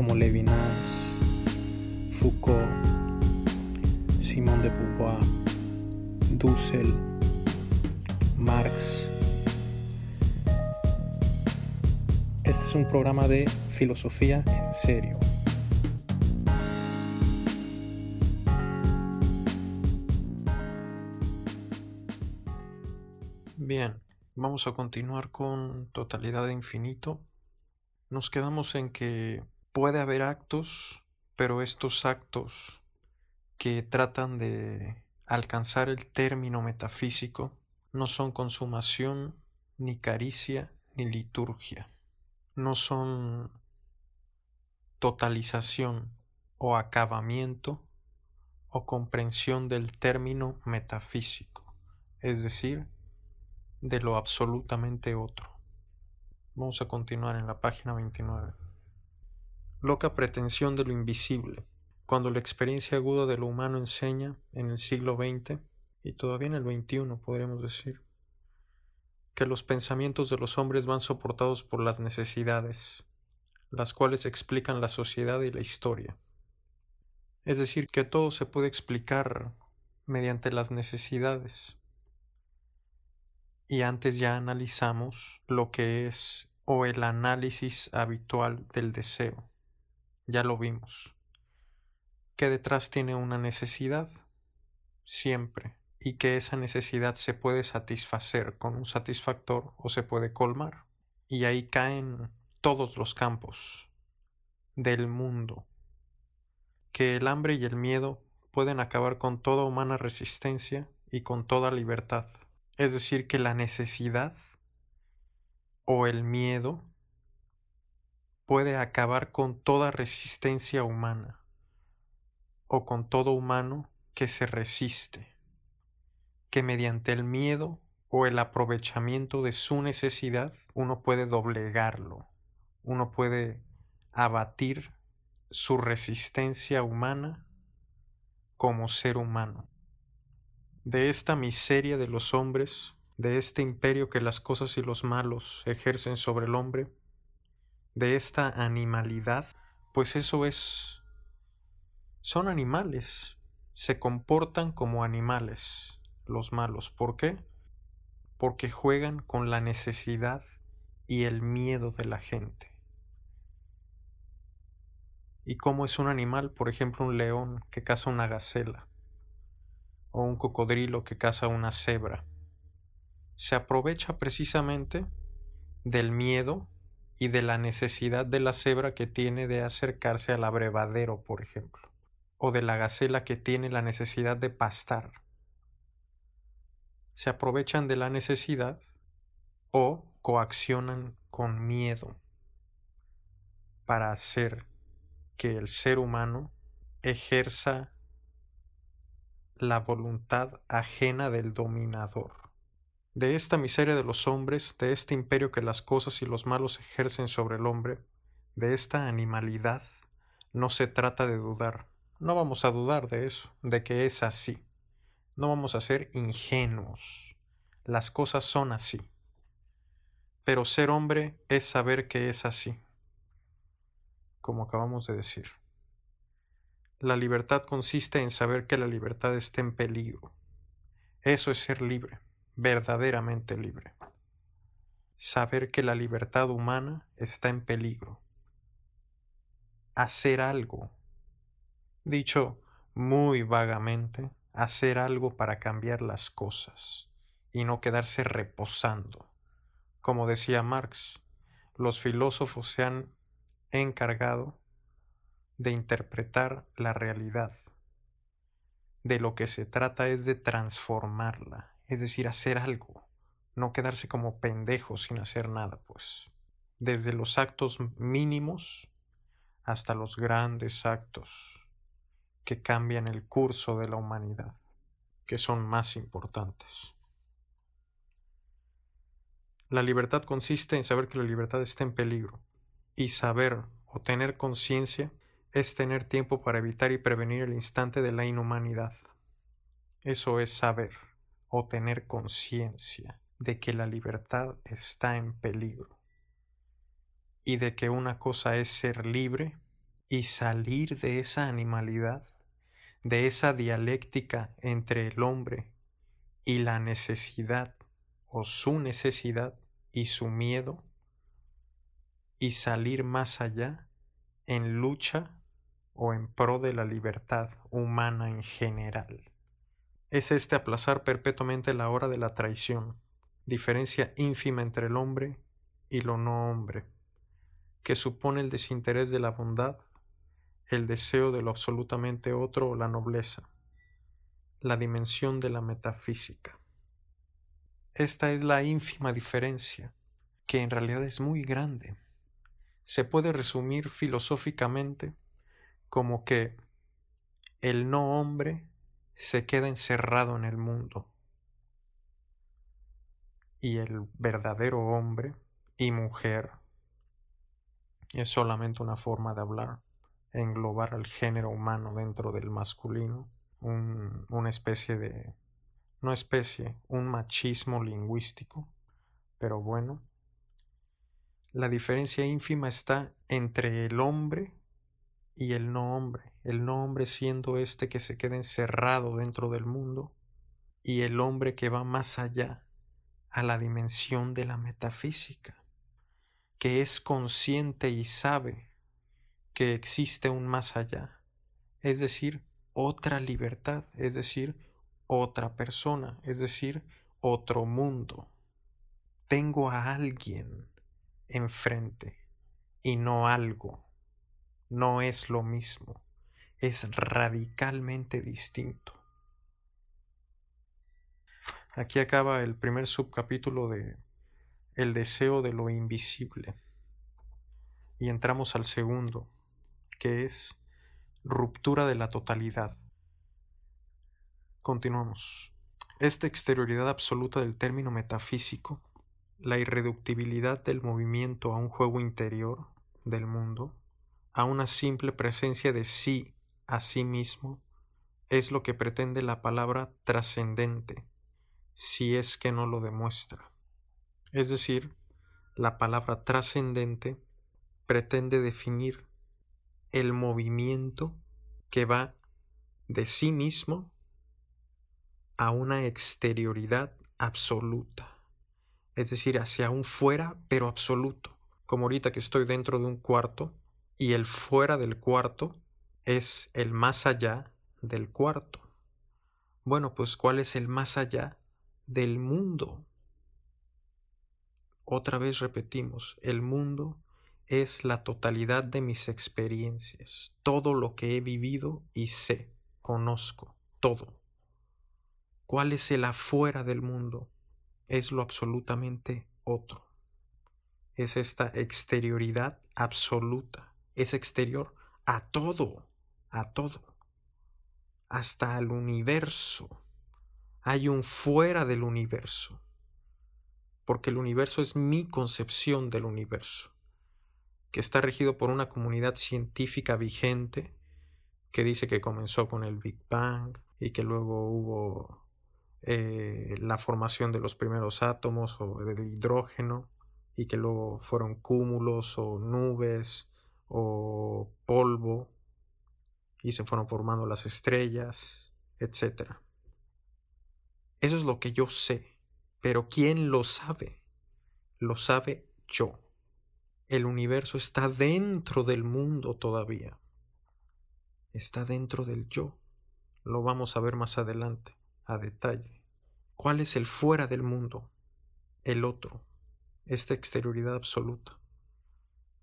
como Levinas, Foucault, Simón de Beauvoir, Dussel, Marx. Este es un programa de filosofía en serio. Bien, vamos a continuar con totalidad de infinito. Nos quedamos en que puede haber actos, pero estos actos que tratan de alcanzar el término metafísico no son consumación, ni caricia, ni liturgia. No son totalización o acabamiento o comprensión del término metafísico, es decir, de lo absolutamente otro. Vamos a continuar en la página 29 loca pretensión de lo invisible, cuando la experiencia aguda de lo humano enseña en el siglo XX y todavía en el XXI podríamos decir que los pensamientos de los hombres van soportados por las necesidades, las cuales explican la sociedad y la historia. Es decir, que todo se puede explicar mediante las necesidades. Y antes ya analizamos lo que es o el análisis habitual del deseo ya lo vimos. Que detrás tiene una necesidad, siempre, y que esa necesidad se puede satisfacer con un satisfactor o se puede colmar. Y ahí caen todos los campos del mundo. Que el hambre y el miedo pueden acabar con toda humana resistencia y con toda libertad. Es decir, que la necesidad o el miedo puede acabar con toda resistencia humana o con todo humano que se resiste, que mediante el miedo o el aprovechamiento de su necesidad uno puede doblegarlo, uno puede abatir su resistencia humana como ser humano. De esta miseria de los hombres, de este imperio que las cosas y los malos ejercen sobre el hombre, de esta animalidad, pues eso es... son animales, se comportan como animales los malos. ¿Por qué? Porque juegan con la necesidad y el miedo de la gente. ¿Y cómo es un animal? Por ejemplo, un león que caza una gacela o un cocodrilo que caza una cebra. Se aprovecha precisamente del miedo y de la necesidad de la cebra que tiene de acercarse al abrevadero, por ejemplo, o de la gacela que tiene la necesidad de pastar. Se aprovechan de la necesidad o coaccionan con miedo para hacer que el ser humano ejerza la voluntad ajena del dominador de esta miseria de los hombres, de este imperio que las cosas y los malos ejercen sobre el hombre, de esta animalidad, no se trata de dudar. No vamos a dudar de eso, de que es así. No vamos a ser ingenuos. Las cosas son así. Pero ser hombre es saber que es así, como acabamos de decir. La libertad consiste en saber que la libertad está en peligro. Eso es ser libre verdaderamente libre. Saber que la libertad humana está en peligro. Hacer algo. Dicho muy vagamente, hacer algo para cambiar las cosas y no quedarse reposando. Como decía Marx, los filósofos se han encargado de interpretar la realidad. De lo que se trata es de transformarla es decir, hacer algo, no quedarse como pendejo sin hacer nada, pues. Desde los actos mínimos hasta los grandes actos que cambian el curso de la humanidad, que son más importantes. La libertad consiste en saber que la libertad está en peligro, y saber o tener conciencia es tener tiempo para evitar y prevenir el instante de la inhumanidad. Eso es saber o tener conciencia de que la libertad está en peligro y de que una cosa es ser libre y salir de esa animalidad, de esa dialéctica entre el hombre y la necesidad o su necesidad y su miedo y salir más allá en lucha o en pro de la libertad humana en general. Es este aplazar perpetuamente la hora de la traición, diferencia ínfima entre el hombre y lo no hombre, que supone el desinterés de la bondad, el deseo de lo absolutamente otro o la nobleza, la dimensión de la metafísica. Esta es la ínfima diferencia, que en realidad es muy grande. Se puede resumir filosóficamente como que el no hombre se queda encerrado en el mundo y el verdadero hombre y mujer es solamente una forma de hablar, englobar al género humano dentro del masculino, una especie de no especie, un machismo lingüístico, pero bueno. La diferencia ínfima está entre el hombre y el no hombre, el no hombre siendo este que se queda encerrado dentro del mundo y el hombre que va más allá a la dimensión de la metafísica, que es consciente y sabe que existe un más allá, es decir, otra libertad, es decir, otra persona, es decir, otro mundo. Tengo a alguien enfrente y no algo. No es lo mismo, es radicalmente distinto. Aquí acaba el primer subcapítulo de El deseo de lo invisible. Y entramos al segundo, que es ruptura de la totalidad. Continuamos. Esta exterioridad absoluta del término metafísico, la irreductibilidad del movimiento a un juego interior del mundo, a una simple presencia de sí a sí mismo, es lo que pretende la palabra trascendente, si es que no lo demuestra. Es decir, la palabra trascendente pretende definir el movimiento que va de sí mismo a una exterioridad absoluta, es decir, hacia un fuera pero absoluto, como ahorita que estoy dentro de un cuarto y el fuera del cuarto es el más allá del cuarto. Bueno, pues ¿cuál es el más allá del mundo? Otra vez repetimos, el mundo es la totalidad de mis experiencias, todo lo que he vivido y sé, conozco, todo. ¿Cuál es el afuera del mundo? Es lo absolutamente otro. Es esta exterioridad absoluta. Es exterior a todo, a todo. Hasta al universo. Hay un fuera del universo. Porque el universo es mi concepción del universo, que está regido por una comunidad científica vigente que dice que comenzó con el Big Bang y que luego hubo eh, la formación de los primeros átomos o del hidrógeno y que luego fueron cúmulos o nubes o polvo y se fueron formando las estrellas, etc. Eso es lo que yo sé, pero ¿quién lo sabe? Lo sabe yo. El universo está dentro del mundo todavía. Está dentro del yo. Lo vamos a ver más adelante a detalle. ¿Cuál es el fuera del mundo? El otro, esta exterioridad absoluta.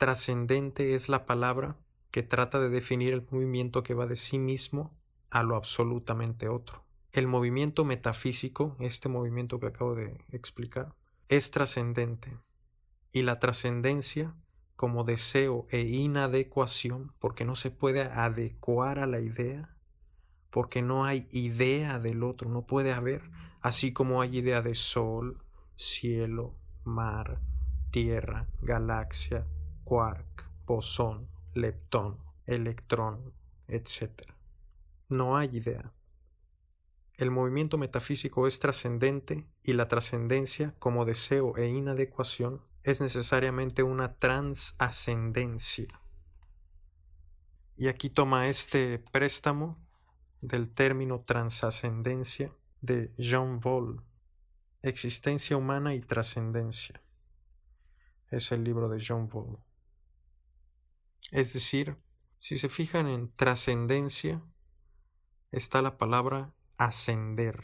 Trascendente es la palabra que trata de definir el movimiento que va de sí mismo a lo absolutamente otro. El movimiento metafísico, este movimiento que acabo de explicar, es trascendente y la trascendencia como deseo e inadecuación, porque no se puede adecuar a la idea, porque no hay idea del otro, no puede haber, así como hay idea de sol, cielo, mar, tierra, galaxia, quark, bosón, leptón, electrón, etc. No hay idea. El movimiento metafísico es trascendente y la trascendencia como deseo e inadecuación es necesariamente una transascendencia. Y aquí toma este préstamo del término transascendencia de Jean Vol, Existencia humana y trascendencia. Es el libro de Jean Vol. Es decir, si se fijan en trascendencia, está la palabra ascender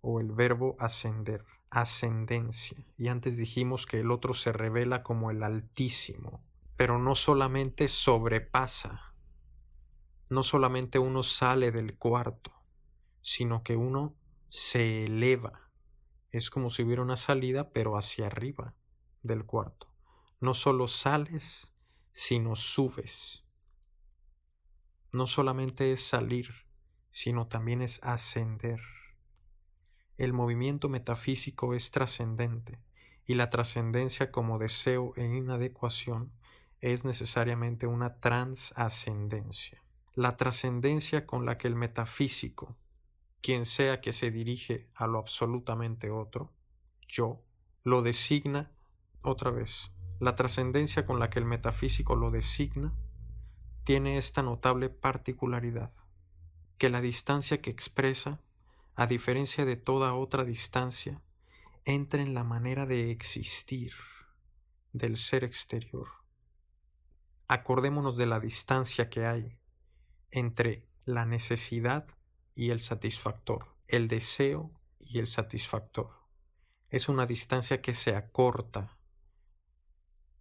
o el verbo ascender, ascendencia. Y antes dijimos que el otro se revela como el altísimo, pero no solamente sobrepasa, no solamente uno sale del cuarto, sino que uno se eleva. Es como si hubiera una salida, pero hacia arriba del cuarto. No solo sales, sino subes. No solamente es salir, sino también es ascender. El movimiento metafísico es trascendente, y la trascendencia como deseo e inadecuación es necesariamente una transascendencia. La trascendencia con la que el metafísico, quien sea que se dirige a lo absolutamente otro, yo, lo designa otra vez. La trascendencia con la que el metafísico lo designa tiene esta notable particularidad que la distancia que expresa, a diferencia de toda otra distancia, entra en la manera de existir del ser exterior. Acordémonos de la distancia que hay entre la necesidad y el satisfactor, el deseo y el satisfactor. Es una distancia que se acorta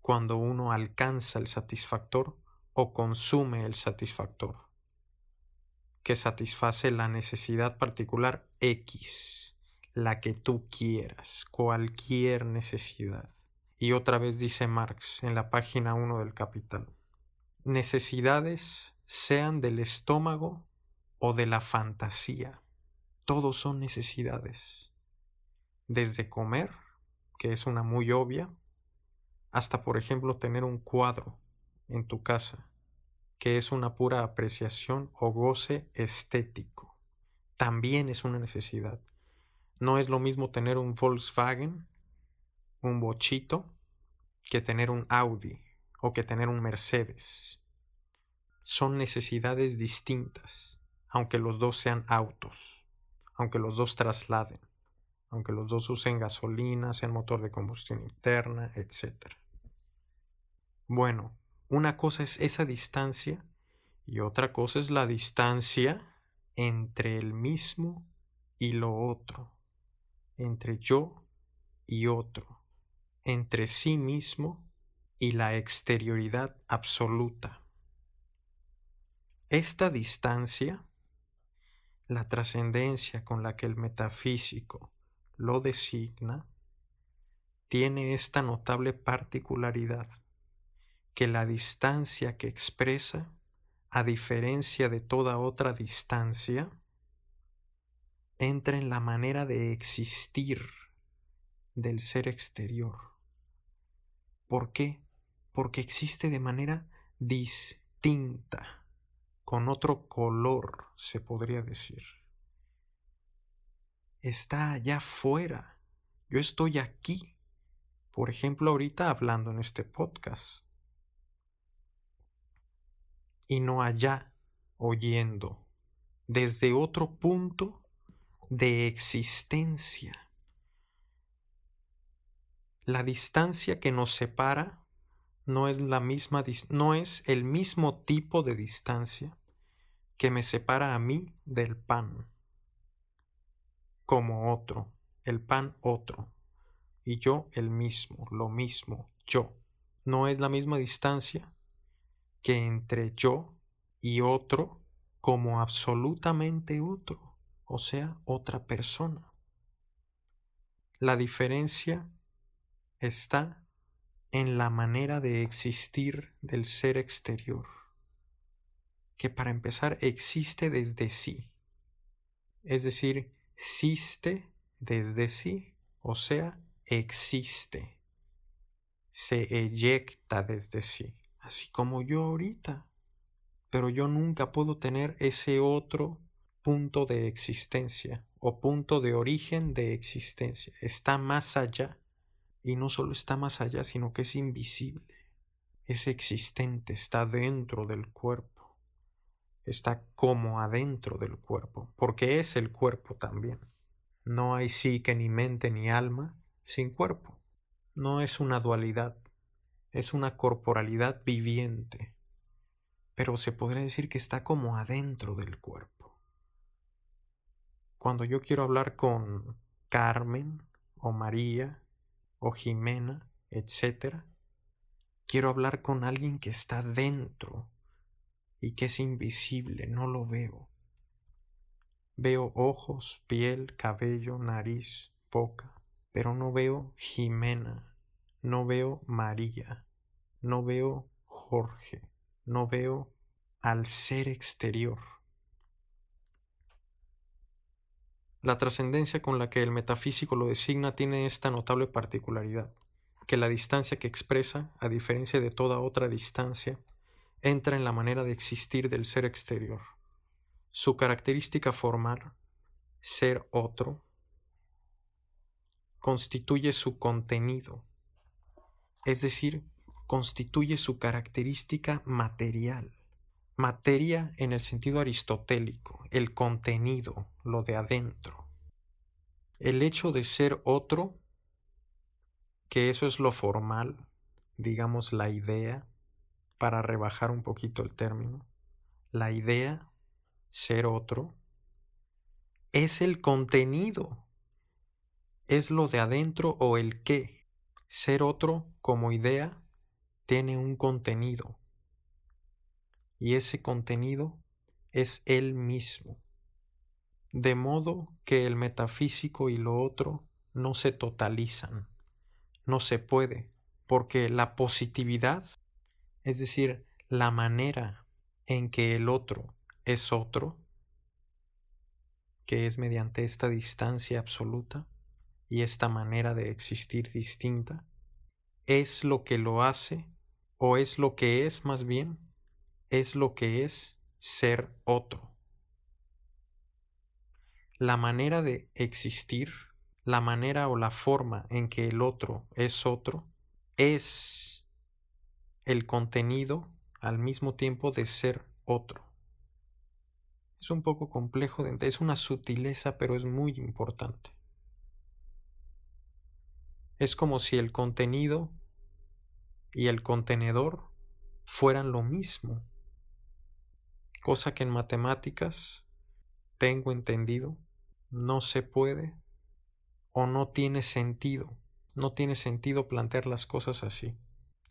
cuando uno alcanza el satisfactor o consume el satisfactor que satisface la necesidad particular X, la que tú quieras, cualquier necesidad. Y otra vez dice Marx en la página 1 del Capital. Necesidades sean del estómago o de la fantasía. Todos son necesidades. Desde comer, que es una muy obvia, hasta por ejemplo tener un cuadro en tu casa que es una pura apreciación o goce estético. También es una necesidad. No es lo mismo tener un Volkswagen, un bochito, que tener un Audi o que tener un Mercedes. Son necesidades distintas, aunque los dos sean autos, aunque los dos trasladen, aunque los dos usen gasolina, sean motor de combustión interna, etc. Bueno, una cosa es esa distancia y otra cosa es la distancia entre el mismo y lo otro, entre yo y otro, entre sí mismo y la exterioridad absoluta. Esta distancia, la trascendencia con la que el metafísico lo designa, tiene esta notable particularidad que la distancia que expresa, a diferencia de toda otra distancia, entra en la manera de existir del ser exterior. ¿Por qué? Porque existe de manera distinta, con otro color, se podría decir. Está allá afuera. Yo estoy aquí. Por ejemplo, ahorita hablando en este podcast y no allá oyendo desde otro punto de existencia. La distancia que nos separa no es la misma no es el mismo tipo de distancia que me separa a mí del pan como otro, el pan otro y yo el mismo, lo mismo, yo. No es la misma distancia que entre yo y otro como absolutamente otro, o sea, otra persona. La diferencia está en la manera de existir del ser exterior, que para empezar existe desde sí, es decir, existe desde sí, o sea, existe, se eyecta desde sí, así como yo ahorita, pero yo nunca puedo tener ese otro punto de existencia o punto de origen de existencia, está más allá y no solo está más allá, sino que es invisible, es existente, está dentro del cuerpo, está como adentro del cuerpo, porque es el cuerpo también. No hay psique ni mente ni alma sin cuerpo. No es una dualidad, es una corporalidad viviente, pero se podría decir que está como adentro del cuerpo. Cuando yo quiero hablar con Carmen o María o Jimena, etc. Quiero hablar con alguien que está dentro y que es invisible, no lo veo. Veo ojos, piel, cabello, nariz, boca, pero no veo Jimena, no veo María, no veo Jorge, no veo al ser exterior. La trascendencia con la que el metafísico lo designa tiene esta notable particularidad, que la distancia que expresa, a diferencia de toda otra distancia, entra en la manera de existir del ser exterior. Su característica formal, ser otro, constituye su contenido, es decir, constituye su característica material. Materia en el sentido aristotélico, el contenido, lo de adentro. El hecho de ser otro, que eso es lo formal, digamos la idea, para rebajar un poquito el término, la idea, ser otro, es el contenido, es lo de adentro o el qué. Ser otro como idea tiene un contenido y ese contenido es él mismo. De modo que el metafísico y lo otro no se totalizan, no se puede, porque la positividad, es decir, la manera en que el otro es otro, que es mediante esta distancia absoluta y esta manera de existir distinta, es lo que lo hace, o es lo que es más bien, es lo que es ser otro. La manera de existir, la manera o la forma en que el otro es otro, es el contenido al mismo tiempo de ser otro. Es un poco complejo, es una sutileza, pero es muy importante. Es como si el contenido y el contenedor fueran lo mismo cosa que en matemáticas tengo entendido no se puede o no tiene sentido. No tiene sentido plantear las cosas así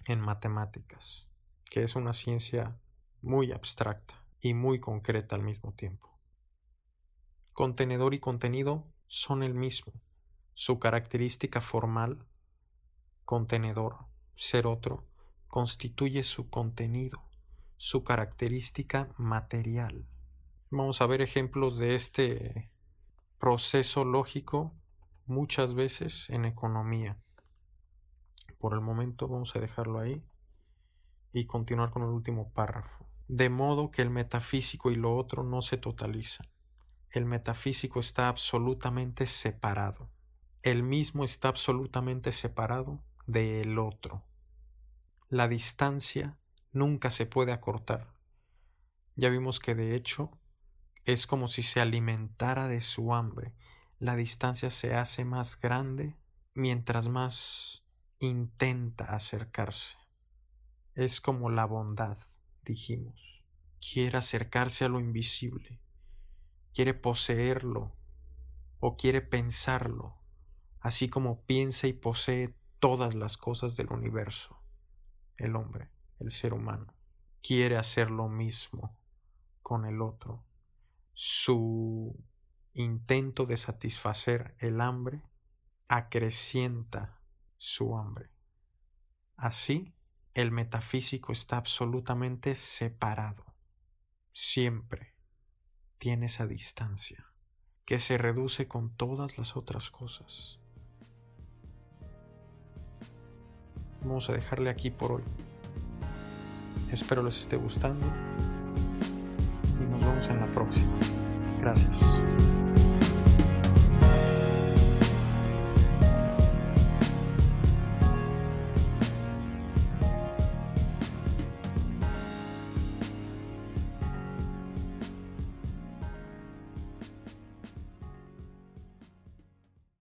en matemáticas, que es una ciencia muy abstracta y muy concreta al mismo tiempo. Contenedor y contenido son el mismo. Su característica formal, contenedor, ser otro, constituye su contenido su característica material. Vamos a ver ejemplos de este proceso lógico muchas veces en economía. Por el momento vamos a dejarlo ahí y continuar con el último párrafo. De modo que el metafísico y lo otro no se totalizan. El metafísico está absolutamente separado. El mismo está absolutamente separado del otro. La distancia nunca se puede acortar. Ya vimos que de hecho es como si se alimentara de su hambre. La distancia se hace más grande mientras más intenta acercarse. Es como la bondad, dijimos. Quiere acercarse a lo invisible, quiere poseerlo o quiere pensarlo, así como piensa y posee todas las cosas del universo, el hombre el ser humano quiere hacer lo mismo con el otro. Su intento de satisfacer el hambre acrecienta su hambre. Así, el metafísico está absolutamente separado. Siempre tiene esa distancia que se reduce con todas las otras cosas. Vamos a dejarle aquí por hoy. Espero les esté gustando y nos vemos en la próxima. Gracias.